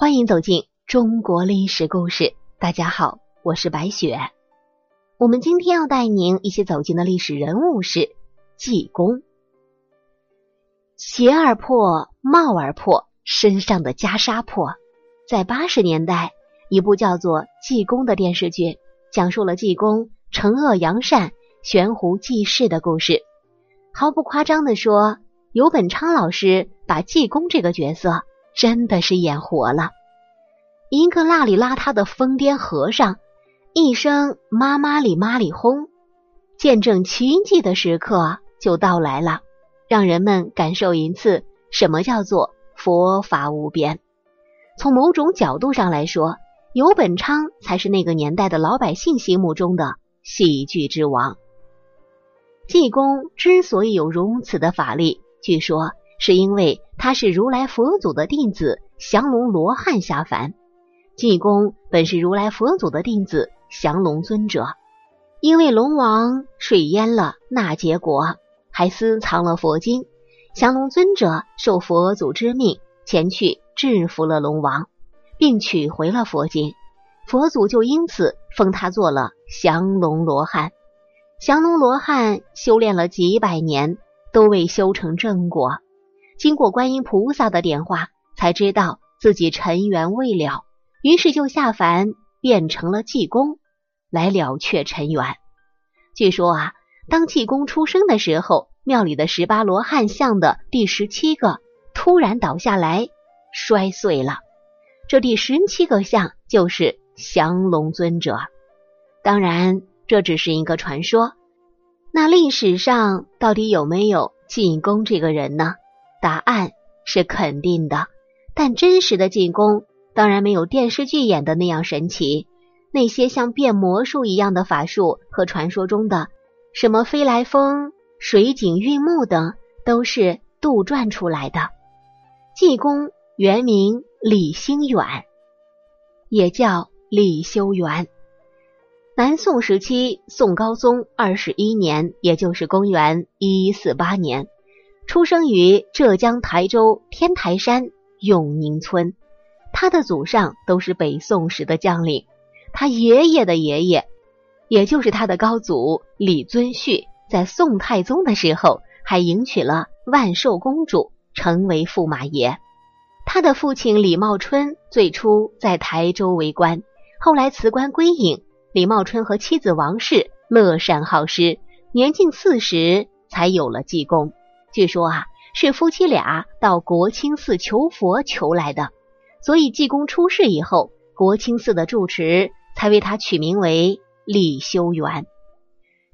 欢迎走进中国历史故事。大家好，我是白雪。我们今天要带您一起走进的历史人物是济公。鞋儿破，帽儿破，身上的袈裟破。在八十年代，一部叫做《济公》的电视剧，讲述了济公惩恶扬善、悬壶济世的故事。毫不夸张的说，尤本昌老师把济公这个角色。真的是演活了，一个邋里邋遢的疯癫和尚，一声“妈妈里妈里轰”，见证奇迹的时刻就到来了，让人们感受一次什么叫做佛法无边。从某种角度上来说，尤本昌才是那个年代的老百姓心目中的喜剧之王。济公之所以有如此的法力，据说。是因为他是如来佛祖的弟子降龙罗汉下凡，济公本是如来佛祖的弟子降龙尊者，因为龙王水淹了那结国，还私藏了佛经，降龙尊者受佛祖之命前去制服了龙王，并取回了佛经，佛祖就因此封他做了降龙罗汉。降龙罗汉修炼了几百年，都未修成正果。经过观音菩萨的点化，才知道自己尘缘未了，于是就下凡变成了济公，来了却尘缘。据说啊，当济公出生的时候，庙里的十八罗汉像的第十七个突然倒下来摔碎了，这第十七个像就是降龙尊者。当然，这只是一个传说。那历史上到底有没有济公这个人呢？答案是肯定的，但真实的济公当然没有电视剧演的那样神奇。那些像变魔术一样的法术和传说中的什么飞来峰、水井玉木等，都是杜撰出来的。济公原名李兴远，也叫李修缘。南宋时期，宋高宗二十一年，也就是公元一一四八年。出生于浙江台州天台山永宁村，他的祖上都是北宋时的将领。他爷爷的爷爷，也就是他的高祖李遵顼，在宋太宗的时候还迎娶了万寿公主，成为驸马爷。他的父亲李茂春最初在台州为官，后来辞官归隐。李茂春和妻子王氏乐善好施，年近四十才有了济公。据说啊，是夫妻俩到国清寺求佛求来的，所以济公出世以后，国清寺的住持才为他取名为李修缘。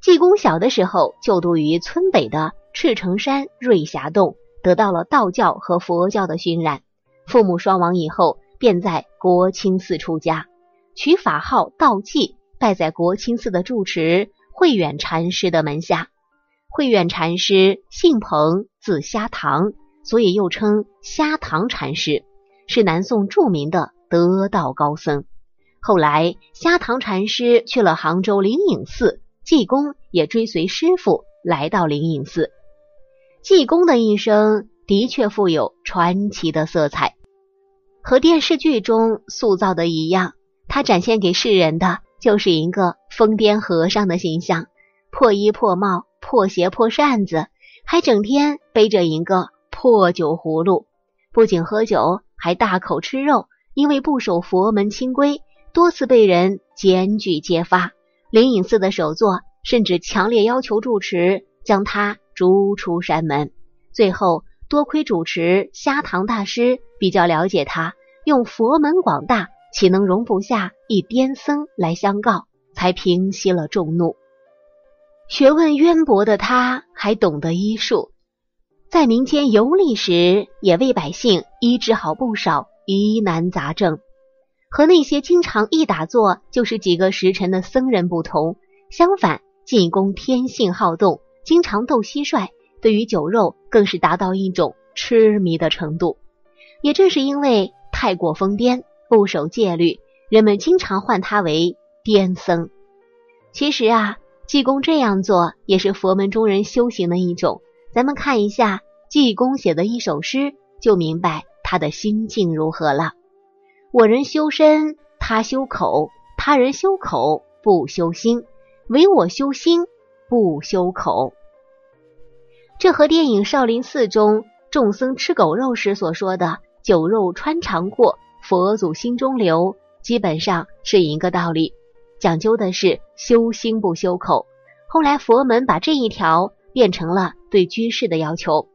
济公小的时候就读于村北的赤城山瑞霞洞，得到了道教和佛教的熏染。父母双亡以后，便在国清寺出家，取法号道济，拜在国清寺的住持慧远禅师的门下。慧远禅师姓彭，字虾堂，所以又称虾堂禅师，是南宋著名的得道高僧。后来，虾堂禅师去了杭州灵隐寺，济公也追随师傅来到灵隐寺。济公的一生的确富有传奇的色彩，和电视剧中塑造的一样，他展现给世人的就是一个疯癫和尚的形象，破衣破帽。破鞋破扇子，还整天背着一个破酒葫芦，不仅喝酒，还大口吃肉。因为不守佛门清规，多次被人检举揭发。灵隐寺的首座甚至强烈要求住持将他逐出山门。最后，多亏主持虾堂大师比较了解他，用佛门广大，岂能容不下一癫僧来相告，才平息了众怒。学问渊博的他，还懂得医术，在民间游历时，也为百姓医治好不少疑难杂症。和那些经常一打坐就是几个时辰的僧人不同，相反，济公天性好动，经常斗蟋蟀，对于酒肉更是达到一种痴迷的程度。也正是因为太过疯癫，不守戒律，人们经常唤他为癫僧。其实啊。济公这样做也是佛门中人修行的一种。咱们看一下济公写的一首诗，就明白他的心境如何了。我人修身，他修口；他人修口，不修心；唯我修心，不修口。这和电影《少林寺》中众僧吃狗肉时所说的“酒肉穿肠过，佛祖心中留”基本上是一个道理，讲究的是修心不修口。后来佛门把这一条变成了对居士的要求，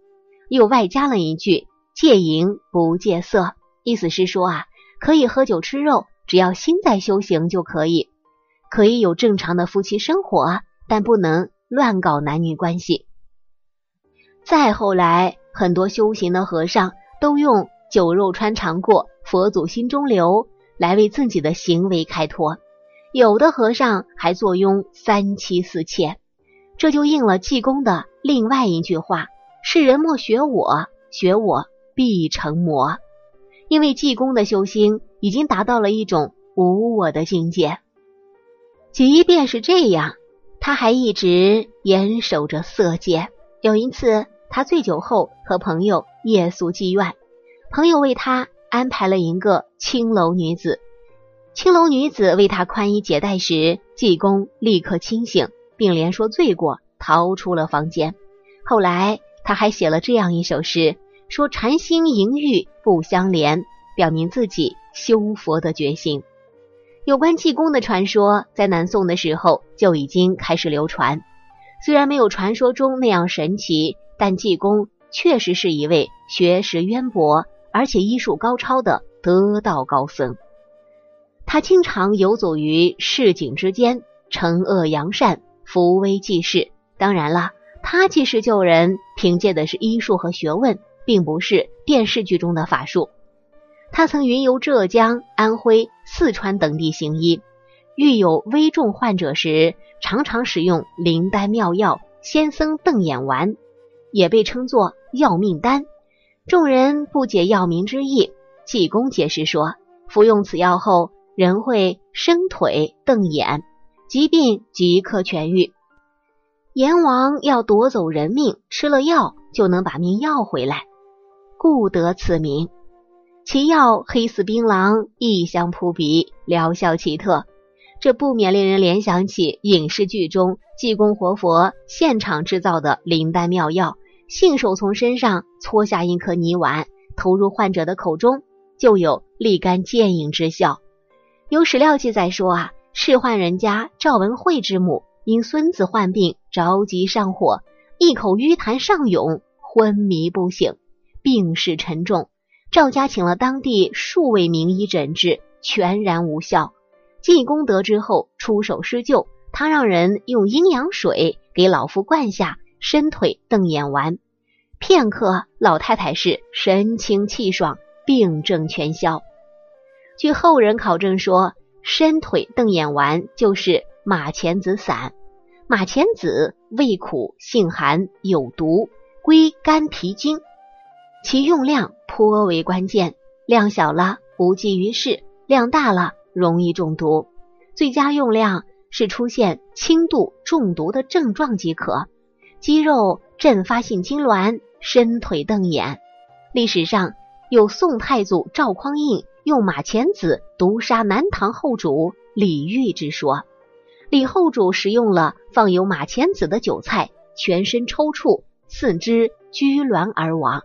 又外加了一句“戒淫不戒色”，意思是说啊，可以喝酒吃肉，只要心在修行就可以，可以有正常的夫妻生活，但不能乱搞男女关系。再后来，很多修行的和尚都用“酒肉穿肠过，佛祖心中留”来为自己的行为开脱。有的和尚还坐拥三妻四妾，这就应了济公的另外一句话：“世人莫学我，学我必成魔。”因为济公的修心已经达到了一种无我的境界。即便是这样，他还一直严守着色戒。有一次。他醉酒后和朋友夜宿妓院，朋友为他安排了一个青楼女子。青楼女子为他宽衣解带时，济公立刻清醒，并连说罪过，逃出了房间。后来他还写了这样一首诗，说禅心淫欲不相连，表明自己修佛的决心。有关济公的传说，在南宋的时候就已经开始流传，虽然没有传说中那样神奇。但济公确实是一位学识渊博，而且医术高超的得道高僧。他经常游走于市井之间，惩恶扬善，扶危济世。当然了，他济世救人，凭借的是医术和学问，并不是电视剧中的法术。他曾云游浙江、安徽、四川等地行医，遇有危重患者时，常常使用灵丹妙药、仙僧瞪眼丸。也被称作要命丹，众人不解药名之意。济公解释说，服用此药后，人会伸腿瞪眼，疾病即刻痊愈。阎王要夺走人命，吃了药就能把命要回来，故得此名。其药黑似槟榔，异香扑鼻，疗效奇特，这不免令人联想起影视剧中济公活佛现场制造的灵丹妙药。信手从身上搓下一颗泥丸，投入患者的口中，就有立竿见影之效。有史料记载说啊，世宦人家赵文慧之母因孙子患病，着急上火，一口淤痰上涌，昏迷不醒，病势沉重。赵家请了当地数位名医诊治，全然无效。济公得知后出手施救，他让人用阴阳水给老夫灌下。伸腿瞪眼丸，片刻，老太太是神清气爽，病症全消。据后人考证说，伸腿瞪眼丸就是马钱子散。马钱子味苦，性寒，有毒，归肝脾经，其用量颇为关键。量小了无济于事，量大了容易中毒。最佳用量是出现轻度中毒的症状即可。肌肉阵发性痉挛，伸腿瞪眼。历史上有宋太祖赵匡胤用马钱子毒杀南唐后主李煜之说。李后主食用了放有马钱子的酒菜，全身抽搐，四肢拘挛而亡。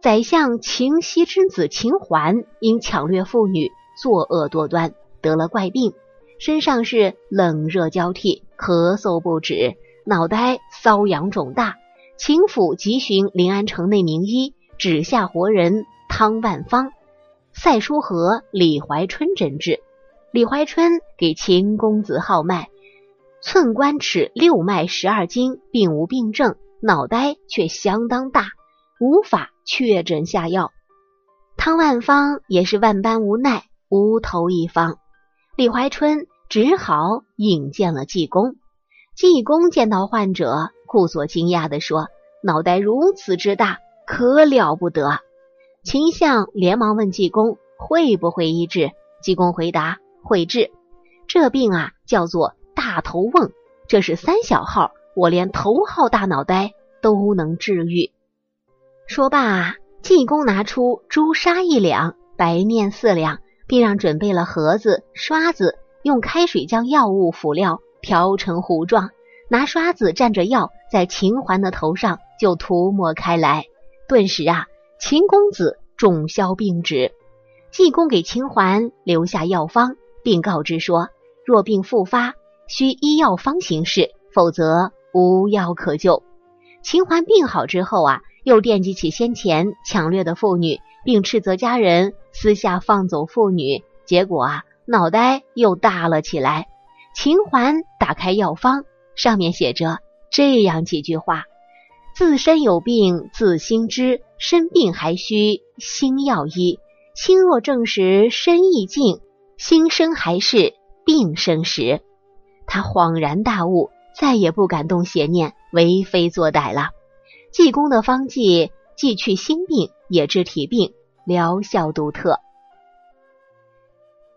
宰相秦熙之子秦桓因抢掠妇女，作恶多端，得了怪病，身上是冷热交替，咳嗽不止。脑袋瘙痒肿大，秦府急寻临安城内名医，指下活人汤万方、赛书和李怀春诊治。李怀春给秦公子号脉，寸关尺六脉十二经，并无病症，脑袋却相当大，无法确诊下药。汤万方也是万般无奈，无头一方。李怀春只好引荐了济公。济公见到患者，故作惊讶地说：“脑袋如此之大，可了不得。”秦相连忙问济公会不会医治。济公回答：“会治。这病啊，叫做大头瓮，这是三小号，我连头号大脑袋都能治愈。”说罢，济公拿出朱砂一两，白面四两，并让准备了盒子、刷子，用开水将药物辅料调成糊状，拿刷子蘸着药，在秦环的头上就涂抹开来。顿时啊，秦公子重消病止。济公给秦环留下药方，并告知说：若病复发，需依药方行事，否则无药可救。秦环病好之后啊，又惦记起先前抢掠的妇女，并斥责家人私下放走妇女，结果啊，脑袋又大了起来。秦环打开药方，上面写着这样几句话：自身有病自心知，身病还需心药医。心若正时身亦静，心生还是病生时。他恍然大悟，再也不敢动邪念，为非作歹了。济公的方剂既去心病，也治体病，疗效独特。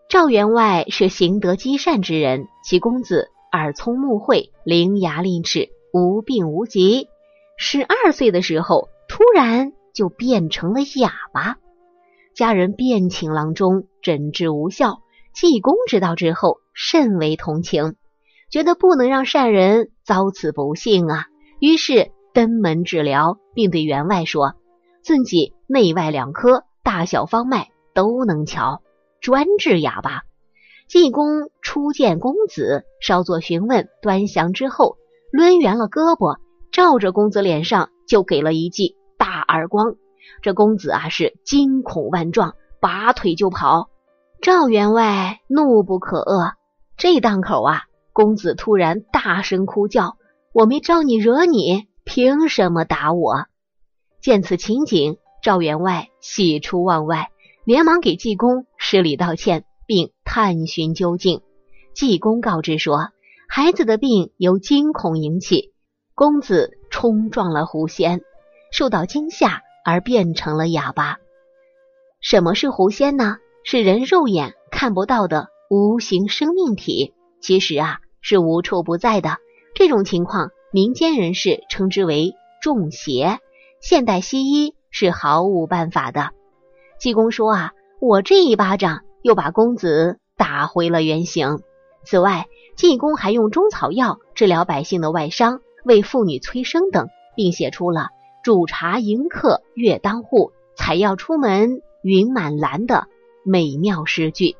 赵员外是行德积善之人，其公子耳聪目慧，伶牙俐齿，无病无疾。十二岁的时候，突然就变成了哑巴。家人便请郎中诊治无效，济公知道之后甚为同情，觉得不能让善人遭此不幸啊，于是登门治疗，并对员外说：“自己内外两科，大小方脉都能瞧，专治哑巴。”济公初见公子，稍作询问端详之后，抡圆了胳膊，照着公子脸上就给了一记大耳光。这公子啊是惊恐万状，拔腿就跑。赵员外怒不可遏。这档口啊，公子突然大声哭叫：“我没招你惹你，凭什么打我？”见此情景，赵员外喜出望外，连忙给济公施礼道歉，并探寻究竟。济公告知说，孩子的病由惊恐引起，公子冲撞了狐仙，受到惊吓。而变成了哑巴。什么是狐仙呢？是人肉眼看不到的无形生命体，其实啊是无处不在的。这种情况，民间人士称之为中邪，现代西医是毫无办法的。济公说啊，我这一巴掌又把公子打回了原形。此外，济公还用中草药治疗百姓的外伤，为妇女催生等，并写出了。煮茶迎客月当户，采药出门云满篮的美妙诗句。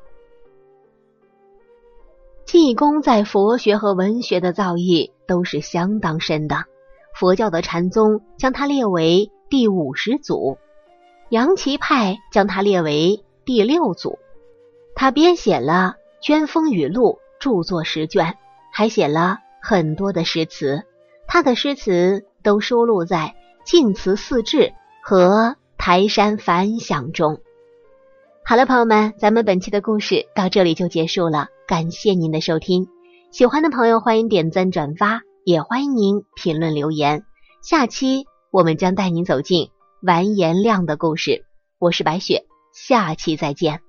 济公在佛学和文学的造诣都是相当深的，佛教的禅宗将他列为第五十祖，杨岐派将他列为第六祖。他编写了《捐风雨录》，著作十卷，还写了很多的诗词。他的诗词都收录在。《净慈四志》和《台山反响》中。好了，朋友们，咱们本期的故事到这里就结束了。感谢您的收听，喜欢的朋友欢迎点赞转发，也欢迎您评论留言。下期我们将带您走进完颜亮的故事。我是白雪，下期再见。